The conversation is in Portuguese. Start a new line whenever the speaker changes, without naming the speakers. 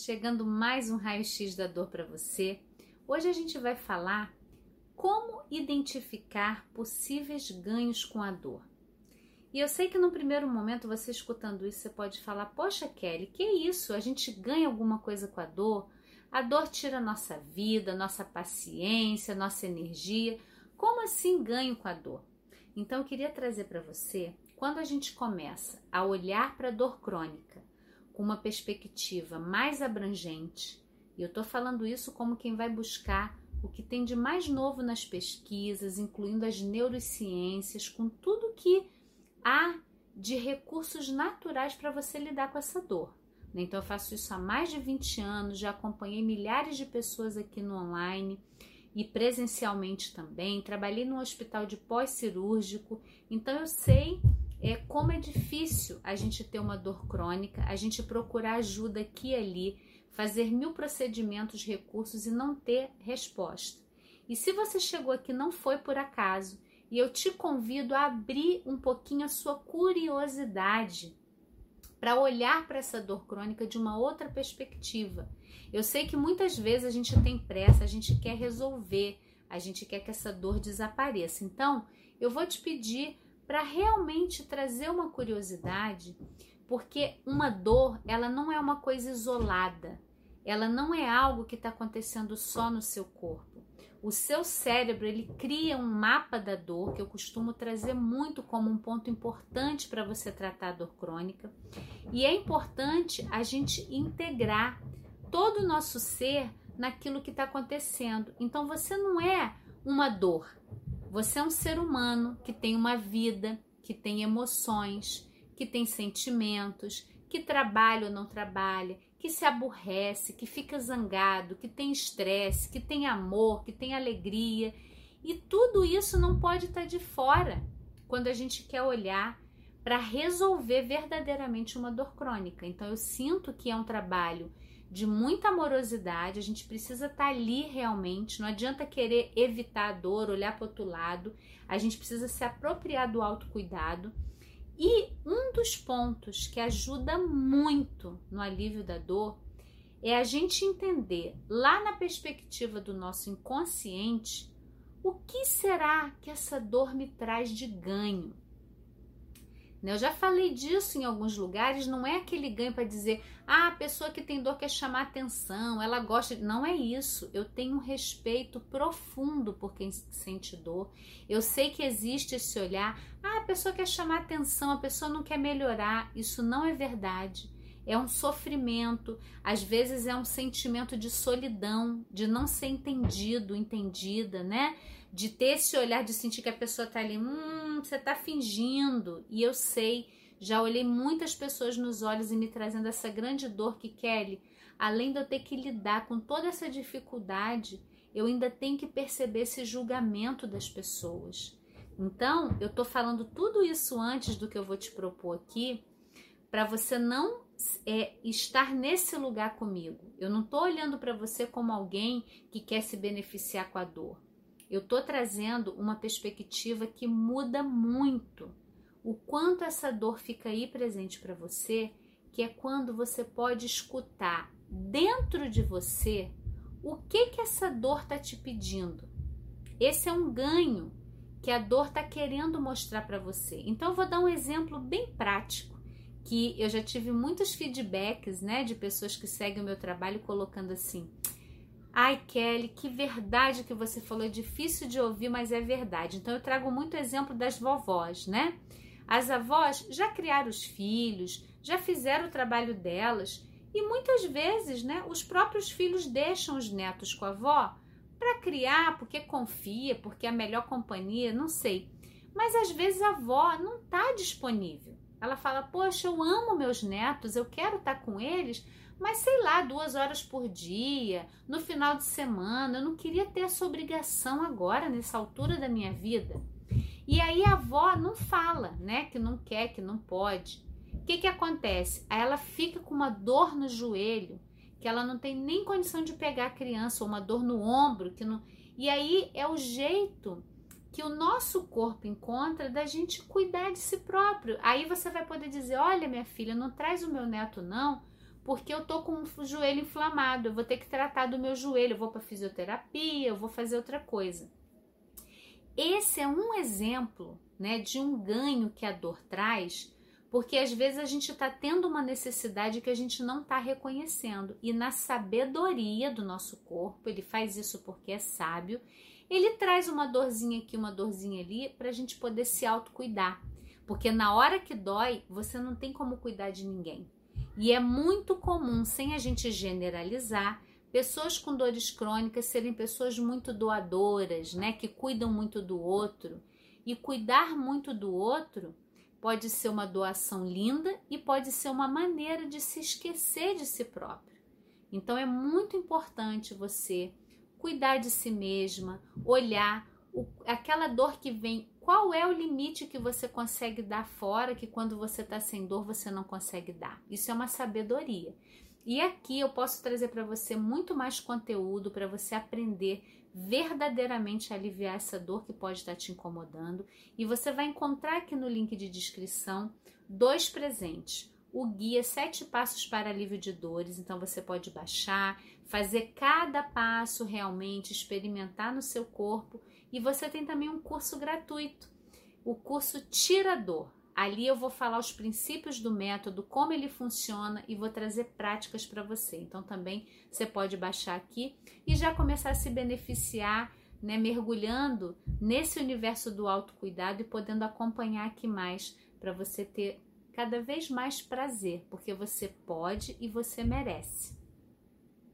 chegando mais um raio-x da dor para você. Hoje a gente vai falar como identificar possíveis ganhos com a dor. E eu sei que no primeiro momento você escutando isso, você pode falar: Poxa, Kelly, que isso? A gente ganha alguma coisa com a dor? A dor tira nossa vida, nossa paciência, nossa energia. Como assim ganho com a dor? Então eu queria trazer para você, quando a gente começa a olhar para a dor crônica uma perspectiva mais abrangente, e eu estou falando isso como quem vai buscar o que tem de mais novo nas pesquisas, incluindo as neurociências, com tudo que há de recursos naturais para você lidar com essa dor. Né? Então, eu faço isso há mais de 20 anos, já acompanhei milhares de pessoas aqui no online e presencialmente também. Trabalhei no hospital de pós-cirúrgico, então eu sei é, como é difícil a gente ter uma dor crônica, a gente procurar ajuda aqui e ali, fazer mil procedimentos, recursos e não ter resposta. E se você chegou aqui não foi por acaso, e eu te convido a abrir um pouquinho a sua curiosidade para olhar para essa dor crônica de uma outra perspectiva. Eu sei que muitas vezes a gente tem pressa, a gente quer resolver, a gente quer que essa dor desapareça. Então, eu vou te pedir para realmente trazer uma curiosidade, porque uma dor, ela não é uma coisa isolada. Ela não é algo que está acontecendo só no seu corpo o seu cérebro ele cria um mapa da dor que eu costumo trazer muito como um ponto importante para você tratar a dor crônica. E é importante a gente integrar todo o nosso ser naquilo que está acontecendo. Então você não é uma dor, você é um ser humano que tem uma vida, que tem emoções, que tem sentimentos, que trabalha ou não trabalha, que se aborrece, que fica zangado, que tem estresse, que tem amor, que tem alegria. E tudo isso não pode estar de fora quando a gente quer olhar para resolver verdadeiramente uma dor crônica. Então eu sinto que é um trabalho de muita amorosidade, a gente precisa estar ali realmente, não adianta querer evitar a dor, olhar para outro lado, a gente precisa se apropriar do autocuidado e um dos pontos que ajuda muito no alívio da dor é a gente entender lá na perspectiva do nosso inconsciente o que será que essa dor me traz de ganho. Né? Eu já falei disso em alguns lugares, não é aquele ganho para dizer, ah, a pessoa que tem dor quer chamar atenção, ela gosta. Não é isso. Eu tenho um respeito profundo por quem sente dor. Eu sei que existe esse olhar, ah, a pessoa quer chamar atenção, a pessoa não quer melhorar. Isso não é verdade. É um sofrimento, às vezes é um sentimento de solidão, de não ser entendido, entendida, né? De ter esse olhar de sentir que a pessoa tá ali, hum, você tá fingindo. E eu sei, já olhei muitas pessoas nos olhos e me trazendo essa grande dor que Kelly, além de eu ter que lidar com toda essa dificuldade, eu ainda tenho que perceber esse julgamento das pessoas. Então, eu tô falando tudo isso antes do que eu vou te propor aqui, para você não é, estar nesse lugar comigo. Eu não tô olhando para você como alguém que quer se beneficiar com a dor. Eu estou trazendo uma perspectiva que muda muito o quanto essa dor fica aí presente para você, que é quando você pode escutar dentro de você o que que essa dor está te pedindo. Esse é um ganho que a dor está querendo mostrar para você. Então eu vou dar um exemplo bem prático que eu já tive muitos feedbacks, né, de pessoas que seguem o meu trabalho colocando assim: Ai, Kelly, que verdade que você falou. É difícil de ouvir, mas é verdade. Então, eu trago muito exemplo das vovós, né? As avós já criaram os filhos, já fizeram o trabalho delas e muitas vezes, né, os próprios filhos deixam os netos com a avó para criar, porque confia, porque é a melhor companhia, não sei. Mas às vezes a avó não está disponível. Ela fala: Poxa, eu amo meus netos, eu quero estar tá com eles, mas sei lá, duas horas por dia, no final de semana, eu não queria ter essa obrigação agora, nessa altura da minha vida. E aí a avó não fala, né, que não quer, que não pode. O que que acontece? Aí ela fica com uma dor no joelho, que ela não tem nem condição de pegar a criança, ou uma dor no ombro, que não. E aí é o jeito que o nosso corpo encontra da gente cuidar de si próprio. Aí você vai poder dizer: olha, minha filha, não traz o meu neto, não, porque eu tô com o joelho inflamado, eu vou ter que tratar do meu joelho, eu vou para fisioterapia, eu vou fazer outra coisa. Esse é um exemplo, né, de um ganho que a dor traz, porque às vezes a gente está tendo uma necessidade que a gente não está reconhecendo e na sabedoria do nosso corpo, ele faz isso porque é sábio, ele traz uma dorzinha aqui, uma dorzinha ali, para a gente poder se autocuidar. Porque na hora que dói, você não tem como cuidar de ninguém. E é muito comum, sem a gente generalizar, pessoas com dores crônicas serem pessoas muito doadoras, né, que cuidam muito do outro. E cuidar muito do outro pode ser uma doação linda e pode ser uma maneira de se esquecer de si próprio. Então é muito importante você cuidar de si mesma, olhar o, aquela dor que vem, qual é o limite que você consegue dar fora que quando você está sem dor você não consegue dar. Isso é uma sabedoria. E aqui eu posso trazer para você muito mais conteúdo para você aprender verdadeiramente aliviar essa dor que pode estar te incomodando. E você vai encontrar aqui no link de descrição dois presentes o guia Sete Passos para Alívio de Dores. Então você pode baixar, fazer cada passo realmente, experimentar no seu corpo. E você tem também um curso gratuito, o curso Tira Dor. Ali eu vou falar os princípios do método, como ele funciona e vou trazer práticas para você. Então também você pode baixar aqui e já começar a se beneficiar, né, mergulhando nesse universo do autocuidado e podendo acompanhar aqui mais para você ter cada vez mais prazer, porque você pode e você merece.